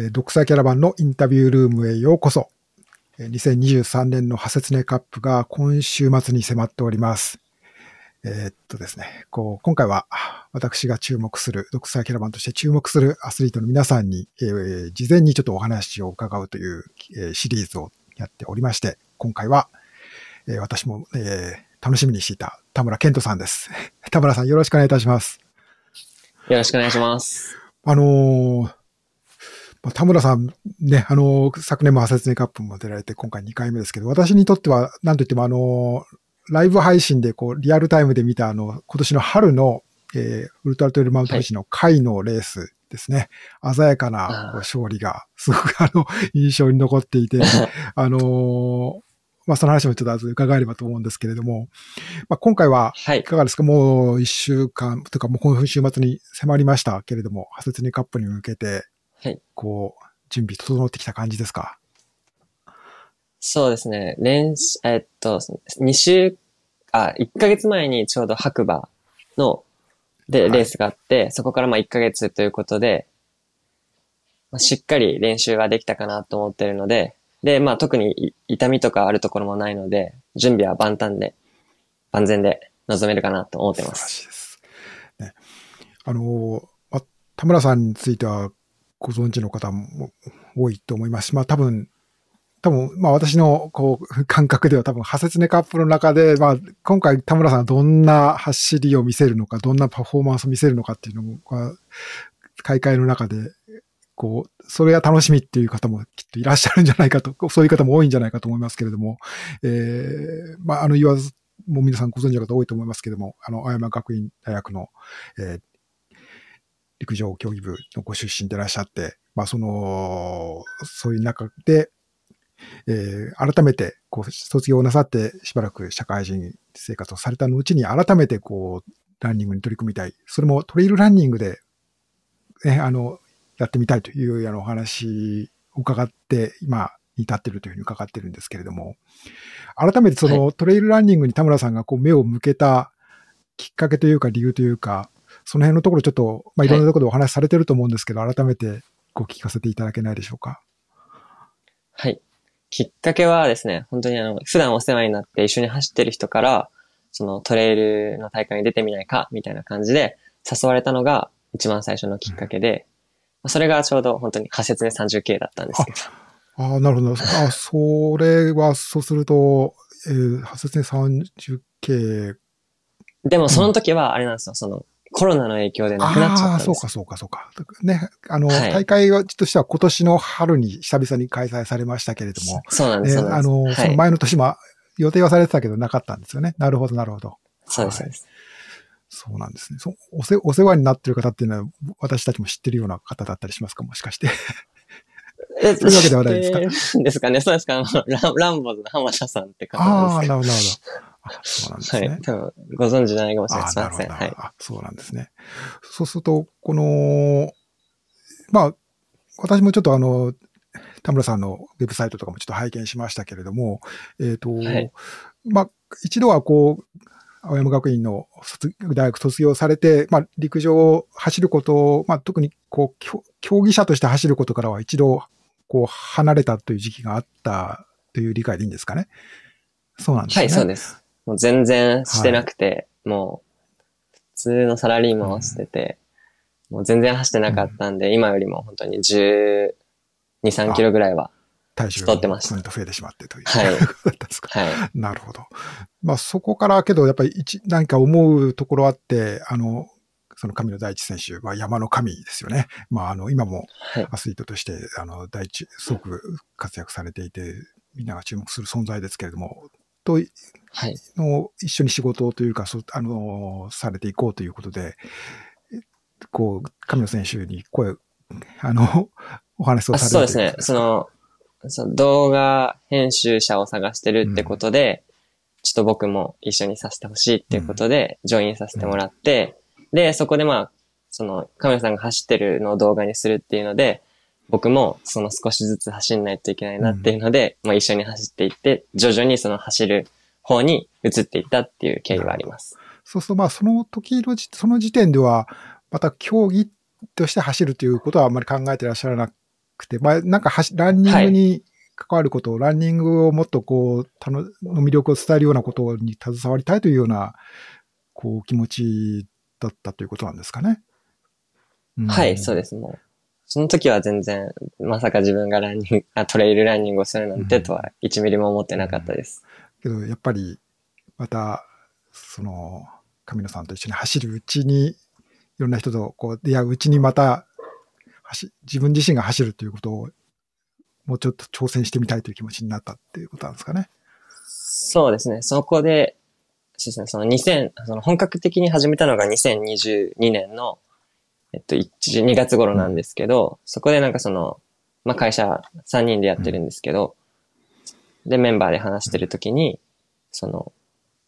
えー、独裁キャラバンのインタビュールームへようこそ。2023年のハセツネカップが今週末に迫っております。えー、っとですね、こう、今回は私が注目する、独裁キャラバンとして注目するアスリートの皆さんに、えー、事前にちょっとお話を伺うという、えー、シリーズをやっておりまして、今回は、えー、私も、えー、楽しみにしていた田村健人さんです。田村さんよろしくお願いいたします。よろしくお願いします。あのー、まあ、田村さんね、あの、昨年もハセツネカップも出られて、今回2回目ですけど、私にとっては、なんといってもあの、ライブ配信でこう、リアルタイムで見たあの、今年の春の、えー、ウルトラトイルマウント富士の回のレースですね。はい、鮮やかな勝利が、すごくあの、印象に残っていて、あのー、まあ、その話もちょっと後で伺えればと思うんですけれども、まあ、今回はい。かがですか、はい、もう一週間とかもう今週末に迫りましたけれども、ハセツニカップに向けて、はい。こう、準備整ってきた感じですか？そうですね。練習、えっと、2週、あ、1ヶ月前にちょうど白馬の、で、レースがあって、はい、そこからまあ1ヶ月ということで、まあ、しっかり練習ができたかなと思ってるので、で、まあ特に痛みとかあるところもないので、準備は万端で、万全で臨めるかなと思ってます。です。ね、あの、ま、田村さんについては、ご存知の方も多いと思います。し、まあ多分、多分、まあ私のこう 感覚では多分、ハセツネカップの中で、まあ今回田村さんがどんな走りを見せるのか、どんなパフォーマンスを見せるのかっていうのも、大会の中で、こう、それが楽しみっていう方もきっといらっしゃるんじゃないかと、そういう方も多いんじゃないかと思いますけれども、えー、まああの言わず、もう皆さんご存知の方多いと思いますけれども、あの、青山学院大学の、えー、陸上競技部のご出身でいらっしゃって、まあその、そういう中で、えー、改めて、こう、卒業なさってしばらく社会人生活をされたのうちに、改めてこう、ランニングに取り組みたい。それもトレイルランニングで、ね、あの、やってみたいというあのお話を伺って、今、に至っているというふうに伺ってるんですけれども、改めてそのトレイルランニングに田村さんがこう目を向けたきっかけというか理由というか、その辺のところちょっと、まあ、いろんなところでお話しされてると思うんですけど、はい、改めてご聞かせていただけないでしょうか？はい。きっかけはですね、本当にあの、普段お世話になって一緒に走ってる人から、そのトレイルの大会に出てみないか、みたいな感じで誘われたのが一番最初のきっかけで、うん、それがちょうど本当に仮説で 30K だったんですけど。ああ、なるほど。あ、それは、そうすると、えー、仮説で 30K。でもその時はあれなんですよ、その、コロナの影響でなくなっちゃったんです。そうか、そうか、そうか。ね、あの、はい、大会としては今年の春に久々に開催されましたけれども。そうなんです、ね、あの、はい、その前の年も予定はされてたけどなかったんですよね。なるほど、なるほど。そうです、そうです。そうなんですね。そおせお世話になってる方っていうのは、私たちも知ってるような方だったりしますか？もしかして。え、そういうわけではないですか、えー、ですかね。そうですか。ラランボーズの浜田さんって方ですああ、なるほど、なるほど。そうなんですね。はい。多分、ご存知じゃないかもしれません。はい。あ、そうなんですね。そうすると、この、まあ、私もちょっとあの、田村さんのウェブサイトとかもちょっと拝見しましたけれども、えっ、ー、と、はい、まあ、一度はこう、青山学院の大学卒業されて、まあ、陸上を走ることを、まあ、特にこう、競技者として走ることからは一度、こう、離れたという時期があったという理解でいいんですかね。そうなんですね。はい、そうです。もう全然してなくて、はい、もう、普通のサラリーマンをしてて、うん、もう全然走ってなかったんで、うん、今よりも本当に12、3キロぐらいは太ってました。と増えてしまってという。はい。はい。なるほど。まあそこからけどやっぱり一、何か思うところあって、あの、その神の第一選手は山の神ですよね。まああの、今もアスリートとして、はい、あの、第一、すごく活躍されていて、みんなが注目する存在ですけれども、と、はい、の一緒に仕事というか、そあの、されていこうということで、こう、神野選手に声、あの、お話をされてそうですね。その、その動画編集者を探してるってことで、うん、ちょっと僕も一緒にさせてほしいっていうことで、ジョインさせてもらって、うん、で、そこでまあ、その、カメラさんが走ってるのを動画にするっていうので、僕もその少しずつ走んないといけないなっていうので、うん、まあ一緒に走っていって、徐々にその走る方に移っていったっていう経緯はあります。そうするとまあその時の、その時点では、また競技として走るということはあんまり考えてらっしゃらなくて、まあ、なんかランニングに関わることを、ランニングをもっとこう、たの、の魅力を伝えるようなことに携わりたいというような、こう、気持ちだったということなんですかね。うん、はい、そうです。もう、その時は全然、まさか自分がランニング、あトレイルランニングをするなんてとは1ミリも思ってなかったです。うんうん、けど、やっぱり、また、その、神野さんと一緒に走るうちに、いろんな人とこう出会ううちにまた、自分自身が走るということを、もうちょっと挑戦してみたいという気持ちになったっていうことなんですかね。そうですね。そこで、そうですね、その2000、その本格的に始めたのが2022年の、えっと、1 2月頃なんですけど、そこでなんかその、まあ、会社3人でやってるんですけど、で、メンバーで話してるときに、その、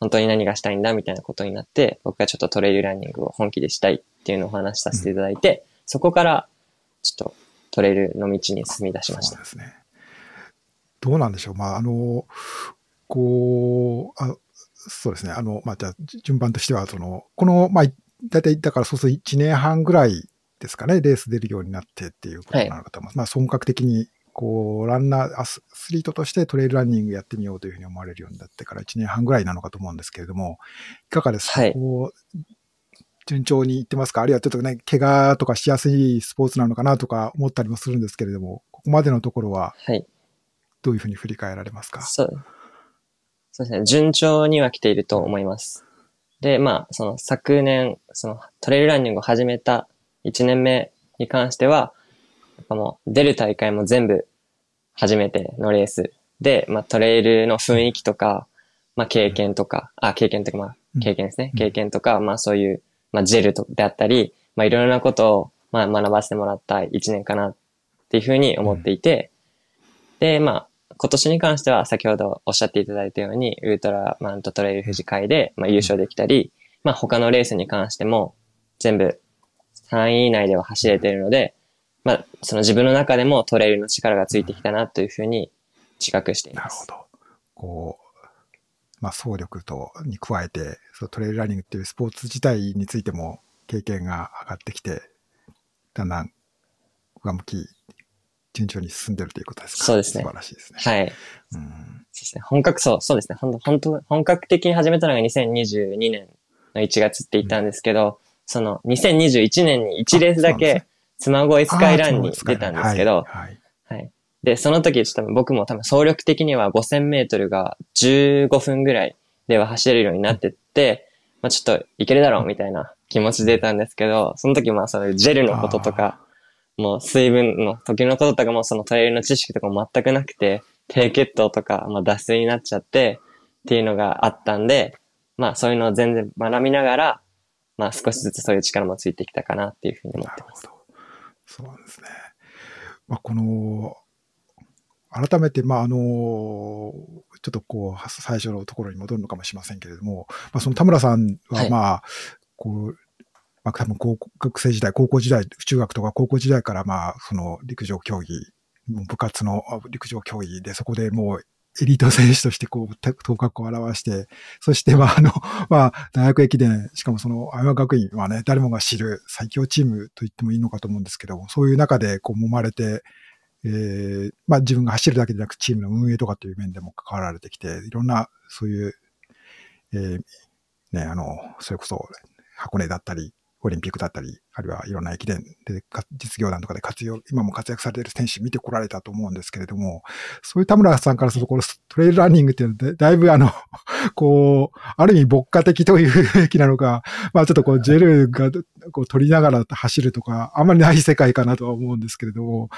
本当に何がしたいんだみたいなことになって、僕がちょっとトレイルランニングを本気でしたいっていうのをお話しさせていただいて、そこからちょっとトレイルの道に進み出しました。そうですね。どうなんでしょう。まあ、あの、こう、あそうですね。あの、まあ、じゃ順番としては、その、この、まあ、大体、だからそうすると1年半ぐらいですかね、レース出るようになってっていうことなのかと思います。はい、まあ、本格的に、こう、ランナー、アスリートとしてトレイルランニングやってみようというふうに思われるようになってから1年半ぐらいなのかと思うんですけれども、いかがですか、はい、こう順調にいってますか？あるいはちょっとね、怪我とかしやすいスポーツなのかなとか思ったりもするんですけれども、ここまでのところは、どういうふうに振り返られますか、はい、そう。そうですね。順調には来ていると思います。で、まあ、その昨年、そのトレイルランニングを始めた1年目に関しては、やっぱもう出る大会も全部初めてのレース。で、まあトレイルの雰囲気とか、まあ経験とか、あ、経験とか、まあ経験ですね。経験とか、まあそういうまあ、ジェルとであったり、まあ、いろいろなことを、まあ、学ばせてもらった一年かなっていうふうに思っていて、で、まあ、今年に関しては先ほどおっしゃっていただいたように、ウルトラマントトレイル富士会で、まあ、優勝できたり、まあ、他のレースに関しても全部3位以内では走れているので、まあ、その自分の中でもトレイルの力がついてきたなというふうに自覚しています。なるほど。こうまあ、走力と、に加えて、そのトレイルランニングっていうスポーツ自体についても経験が上がってきて、だんだん上向き、順調に進んでるということですか？そうですね。素晴らしいですね。はい。うん、そうですね。本格、そう、そうですね。本当本当本格的に始めたのが2022年の1月って言ったんですけど、うん、その2021年に1レースだけ、妻恋スカイランに出たんですけど、はい、はい。で、その時、ちょっと僕も多分総力的には5000メートルが15分ぐらいでは走れるようになってって、まあちょっといけるだろうみたいな気持ちで出たんですけど、その時まあそのジェルのこととか、もう水分の時のこととかもそのトレイルの知識とかも全くなくて、低血糖とか、まあ脱水になっちゃってっていうのがあったんで、まあそういうのを全然学びながら、まあ少しずつそういう力もついてきたかなっていうふうに思ってます。そうなんですね。まあこの、改めて、まあ、あの、ちょっとこう、最初のところに戻るのかもしれませんけれども、まあ、その田村さんは、まあ、はい、こう、まあ、多分高校、学生時代、高校時代、中学とか高校時代から、まあ、その陸上競技、部活の陸上競技で、そこでもうエリート選手としてこう、頭角を表して、そして、まあ、あの、まあ、大学駅伝、しかもその、青山学院はね、誰もが知る最強チームと言ってもいいのかと思うんですけど、そういう中で、こう、揉まれて、えー、まあ自分が走るだけでなくチームの運営とかという面でも関わられてきて、いろんなそういう、えー、ね、あの、それこそ箱根だったり、オリンピックだったり、あるいはいろんな駅伝で、実業団とかで活用、今も活躍されている選手見てこられたと思うんですけれども、そういう田村さんからすると、このトレイルランニングっていうのはだいぶあの、こう、ある意味牧歌的というべきなのか、まあちょっとこう、ジェルがこう取りながら走るとか、あんまりない世界かなとは思うんですけれども、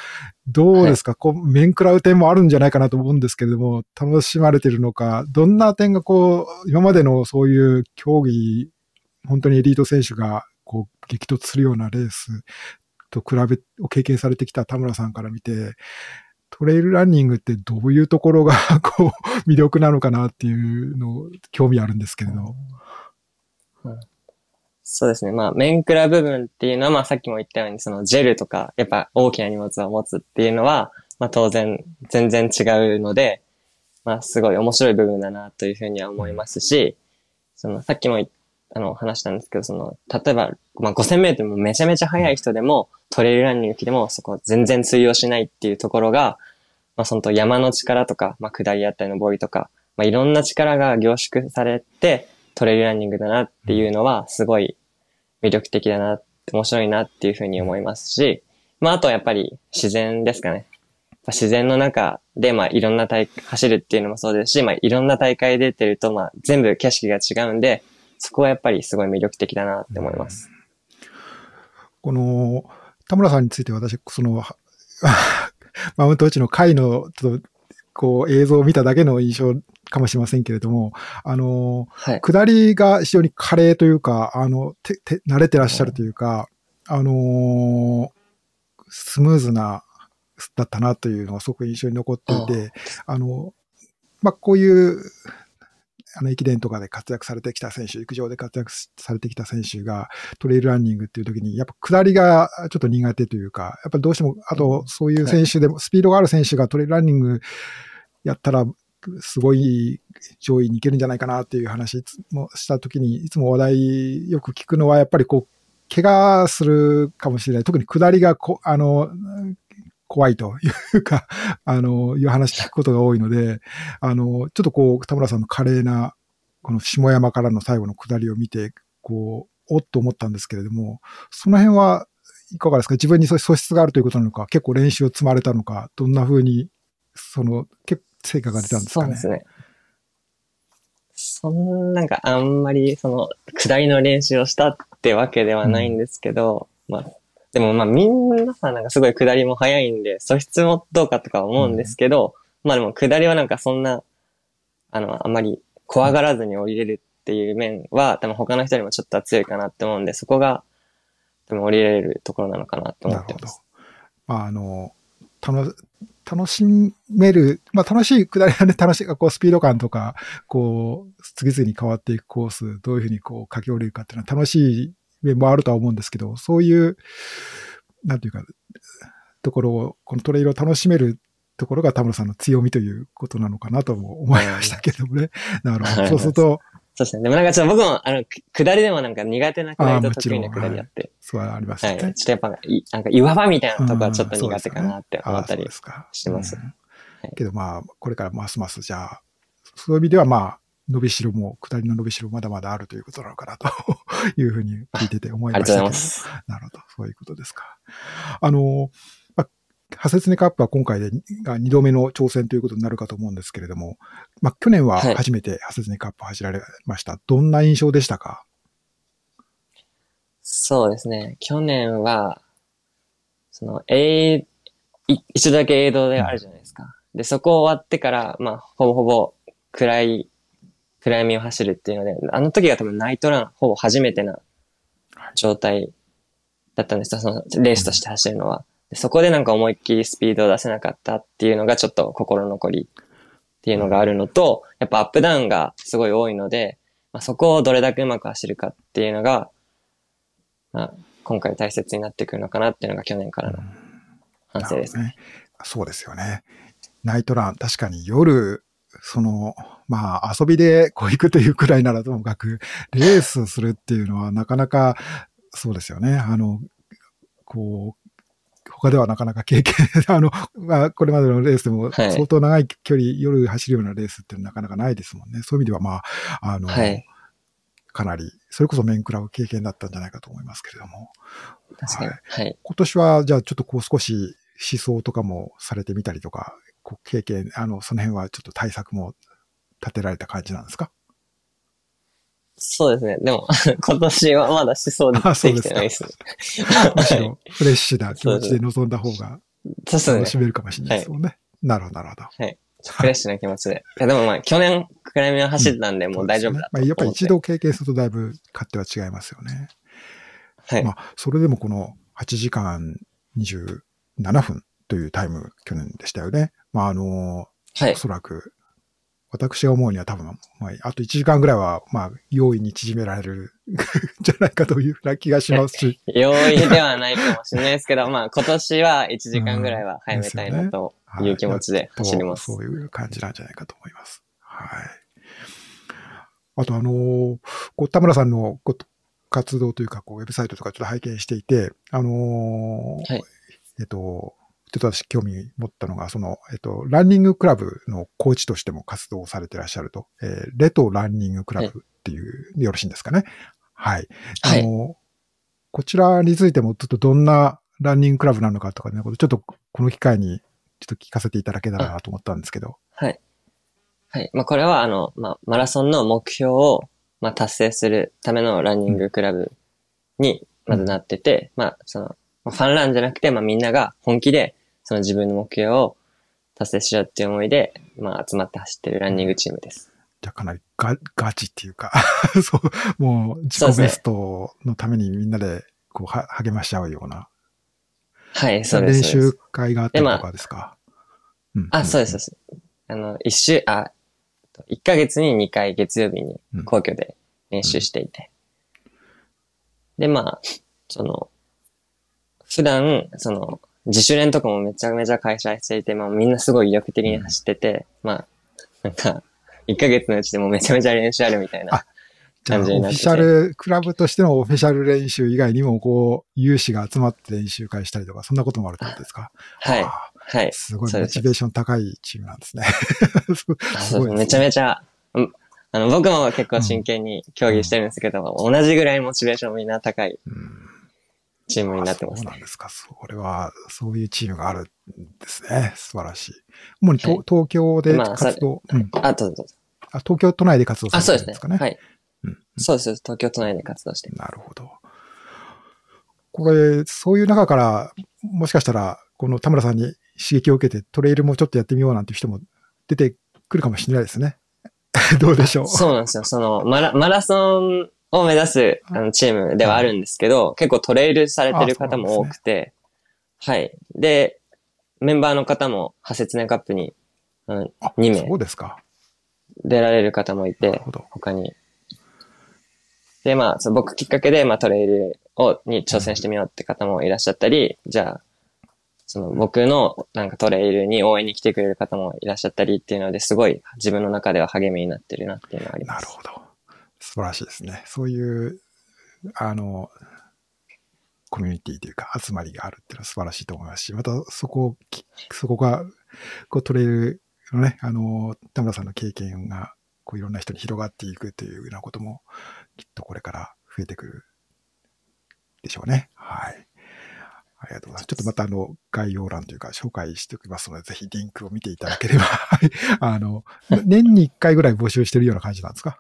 どうですか、はい、こう、面食らう点もあるんじゃないかなと思うんですけれども、楽しまれてるのか、どんな点がこう、今までのそういう競技、本当にエリート選手がこう、激突するようなレースと比べ、を経験されてきた田村さんから見て、トレイルランニングってどういうところが こう、魅力なのかなっていうの、興味あるんですけれど。うん、そうですね。まあ、面食ら部分っていうのは、まあ、さっきも言ったように、そのジェルとか、やっぱ大きな荷物を持つっていうのは、まあ、当然、全然違うので、まあ、すごい面白い部分だなというふうには思いますし、その、さっきも言っあの、話したんですけど、その、例えば、まあ、5000メートルもめちゃめちゃ速い人でも、トレイルランニングでも、そこ全然通用しないっていうところが、まあ、その山の力とか、まあ、下りあったりのボリとか、まあ、いろんな力が凝縮されて、トレイルランニングだなっていうのは、すごい魅力的だな、面白いなっていうふうに思いますし、まあ、あとはやっぱり自然ですかね。自然の中で、まあ、いろんな大、走るっていうのもそうですし、まあ、いろんな大会出てると、まあ、全部景色が違うんで、そこはやっぱりすごい魅力的だなって思います。この、田村さんについて私、その、マウント打ちの回の、ちょっと、こう、映像を見ただけの印象かもしれませんけれども、あの、はい、下りが非常に華麗というか、あの、て、て、慣れてらっしゃるというか、あのスムーズなだったなというのがすごく印象に残っていて、あの、まあ、こういう、あの、駅伝とかで活躍されてきた選手、陸上で活躍されてきた選手がトレイルランニングっていう時に、やっぱ下りがちょっと苦手というか、やっぱりどうしても、あとそういう選手でも、スピードがある選手がトレイルランニングやったら、すごい上位に行けるんじゃないかなっていう話もした時に、いつも話題よく聞くのは、やっぱりこう、怪我するかもしれない。特に下りがこ、あの、怖いというか、あの、いう話聞くことが多いので、あの、ちょっとこう、田村さんの華麗な、この下山からの最後の下りを見て、こう、おっと思ったんですけれども、その辺はいかがですか？自分に素質があるということなのか、結構練習を積まれたのか、どんな風に、その、結成果が出たんですかね？そうですね。そんなんかあんまりその下りの練習をしたってわけではないんですけど、うん、まあでもまあみんなさ、なんかすごい下りも早いんで、素質もどうかとか思うんですけど、うん、まあでも下りはなんかそんな、あの、あんまり怖がらずに降りれるっていう面は、多分他の人よりもちょっと強いかなって思うんで、そこが、多分降りれるところなのかなと思ってます。まああの、楽、楽しめる、まあ楽しい下りはね、楽しい、こうスピード感とか、こう、次々に変わっていくコース、どういうふうにこう書き降りるかっていうのは楽しい面もあるとは思うんですけど、そういう、なんていうか、ところを、このトレイルを楽しめるところが田村さんの強みということなのかなとも思いましたけどもね。なるほど。そうすると、そうですね。でもなんかちょっと僕も、あの、下りでもなんか苦手な下りと得意な下りあって。はい、そうありますね、はい。ちょっとやっぱ、なんか岩場みたいなとこはちょっと苦手かなって思ったりしてます。けどまあ、これからますますじゃあ、そういう意味ではまあ、伸びしろも、下りの伸びしろまだまだあるということなのかなと いうふうに聞いてて思いましたけど。ありがとうございます。なるほど。そういうことですか。あの、まあ、ハセツネカップは今回でが2度目の挑戦ということになるかと思うんですけれども、まあ、去年は初めてハセツネカップを走られました。はい、どんな印象でしたか？そうですね。去年は、その、え一度だけ映像であるじゃないですか。で、そこ終わってから、まあ、ほぼほぼ暗い暗闇を走るっていうので、あの時が多分ナイトラン、ほぼ初めてな状態だったんですよ、そのレースとして走るのは。そこでなんか思いっきりスピードを出せなかったっていうのがちょっと心残りっていうのがあるのと、やっぱアップダウンがすごい多いので、まあ、そこをどれだけうまく走るかっていうのが、まあ、今回大切になってくるのかなっていうのが去年からの反省ですね。そうですよね。ナイトラン、確かに夜、その、まあ、遊びでこう行くというくらいならともかく、レースするっていうのはなかなか、そうですよね。あの、こう、他ではなかなか経験、あの、まあ、これまでのレースでも相当長い距離、はい、夜走るようなレースってなかなかないですもんね。そういう意味では、まあ、あの、はい、かなり、それこそ面食らう経験だったんじゃないかと思いますけれども。確かに。はい。今年は、じゃあちょっとこう少し思想とかもされてみたりとか、経験、あの、その辺はちょっと対策も立てられた感じなんですか？そうですね。でも、今年はまだしそうでできてないですね。むしろ、フレッシュな気持ちで臨んだ方が、楽しめるかもしれないですもんね。はい、なるほど、なるほど。はい。フレッシュな気持ちで。いや、でもまあ、去年、暗闇を走ったんで、もう大丈夫だ、うんね、まあ、やっぱり一度経験するとだいぶ勝手は違いますよね。はい。まあ、それでもこの8時間27分というタイム、去年でしたよね。まあ、あのはい、おそらく私が思うには多分、まあ、あと1時間ぐらいは、まあ、容易に縮められる じゃないかというふうな気がしますし。容易ではないかもしれないですけど、まあ、今年は1時間ぐらいは早めたいなという気持ちで走ります。うんねはい、そういう感じなんじゃないかと思います。はい。あとあのーこう田村さんの活動というか、こうウェブサイトとかちょっと拝見していて、あのーはいえっと、っと私興味持ったのが、その、えっと、ランニングクラブのコーチとしても活動されてらっしゃると、えーレトランニングクラブっていう、でよろしいんですかね。はい。あの、こちらについてもちょっとどんなランニングクラブなのかとかね、ちょっとこの機会にちょっと聞かせていただけたらなと思ったんですけど。はい。はい。まあ、これは、あの、まあ、マラソンの目標を、まあ、達成するためのランニングクラブに、まずなってて、まあ、その、まあファンランじゃなくて、まあ、みんなが本気で、その自分の目標を達成しようっていう思いで、まあ、集まって走ってるランニングチームです。じゃあかなりガガチっていうか、そう、もう自己ベストのためにみんなでこうは励まし合うようなはい、そうです。練そうです習会があったりとかですか？うんあ、そうです、そうです。あの、一週、あ、一ヶ月に二回月曜日にうん皇居で練習していて。で、まあ、その、普段、その、自主練とかもめちゃめちゃ開催していて、まあみんなすごい意欲的に走ってて、まあ、なんか、一ヶ月のうちでもめちゃめちゃ練習あるみたいなあ。じゃあ、オフ感じになっててィシャル、クラブとしてのオフィシャル練習以外にも、こう、有志が集まって練習会したりとか、そんなこともあるってことですか？はい、あはいー。すごいモチベーション高いチームなんですね。すごいねめちゃめちゃ、うんあの、僕も結構真剣に競技してるんですけど、同じぐらいモチベーションみんな高いうんチームになってますねそうなん。ですか。それは、そういうチームがあるんですね。素晴らしい。主にと、はい東京でまあ活動、うんあ、どうぞどうぞ。あ、東京都内で活動さあ、れ。てるんですかね。はい。うんそうです。東京都内で活動してる。なるほど。これ、そういう中から、もしかしたら、この田村さんに刺激を受けてトレイルもちょっとやってみようなんていう人も出てくるかもしれないですね。どうでしょう。そうなんですよ。その、マラ、マラソンを目指すあのチームではあるんですけど、結構トレイルされてる方も多くて、はい。で、メンバーの方も、ハセツネカップに、うん、あ2名そうですか。出られる方もいて。他に。で、まあ、その僕きっかけで、まあ、トレイルを、に挑戦してみようって方もいらっしゃったり、じゃあ、その僕のなんかトレイルに応援に来てくれる方もいらっしゃったりっていうので、すごい自分の中では励みになってるなっていうのはあります。なるほど。素晴らしいですね。そういう、あの、コミュニティというか集まりがあるっていうのは素晴らしいと思いますし、またそこそこが、こうトレイルのね、あの、田村さんの経験が、こういろんな人に広がっていくというようなことも、きっとこれから増えてくるでしょうね。はい。ありがとうございます。ちょっとまたあの、概要欄というか紹介しておきますので、ぜひリンクを見ていただければ、は いあの、年に1回ぐらい募集してるような感じなんですか？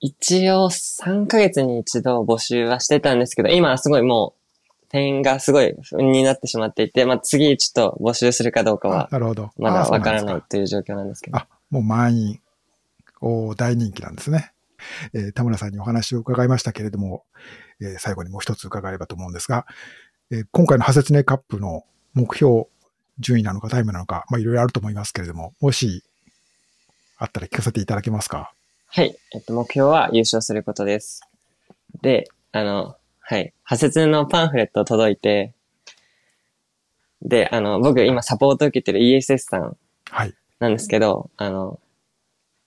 一応3ヶ月に一度募集はしてたんですけど、今はすごいもう、定員がすごいになってしまっていて、まあ次ちょっと募集するかどうかあは、なるほど。まだわからないという状況なんですけど。あ、もう満員。お大人気なんですね。えー田村さんにお話を伺いましたけれども、えー最後にもう一つ伺えればと思うんですが、えー今回のハセツネカップの目標、順位なのかタイムなのか、まあいろいろあると思いますけれども、もしあったら聞かせていただけますか？はい。えっと、目標は優勝することです。で、あの、はい。派切のパンフレット届いて、で、あの、僕今サポート受けてる ESS さんはい。なんですけど、あの、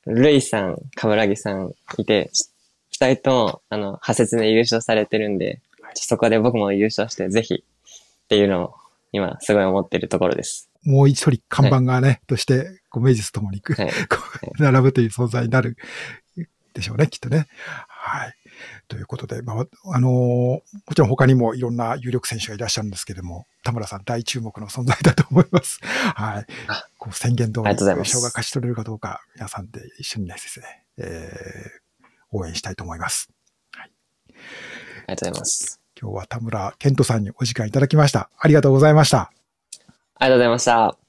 ルイさん、カブラギさんいて、ち二人とも、あの、派切で優勝されてるんで、そこで僕も優勝して、ぜひ、っていうのを、今、すごい思ってるところです。もう一人看板がね、として、こう、名実ともにはい。並ぶという存在になるでしょうね、きっとね。はい。ということで、まあ、あのーもちろん他にもいろんな有力選手がいらっしゃるんですけれども、田村さん大注目の存在だと思います。はいあ。こう宣言通り、ありがとうございます優勝が勝ち取れるかどうか、皆さんで一緒にねですね、えー応援したいと思います。ありがとうございます。今日は田村健人さんにお時間いただきました。ありがとうございました。ありがとうございました。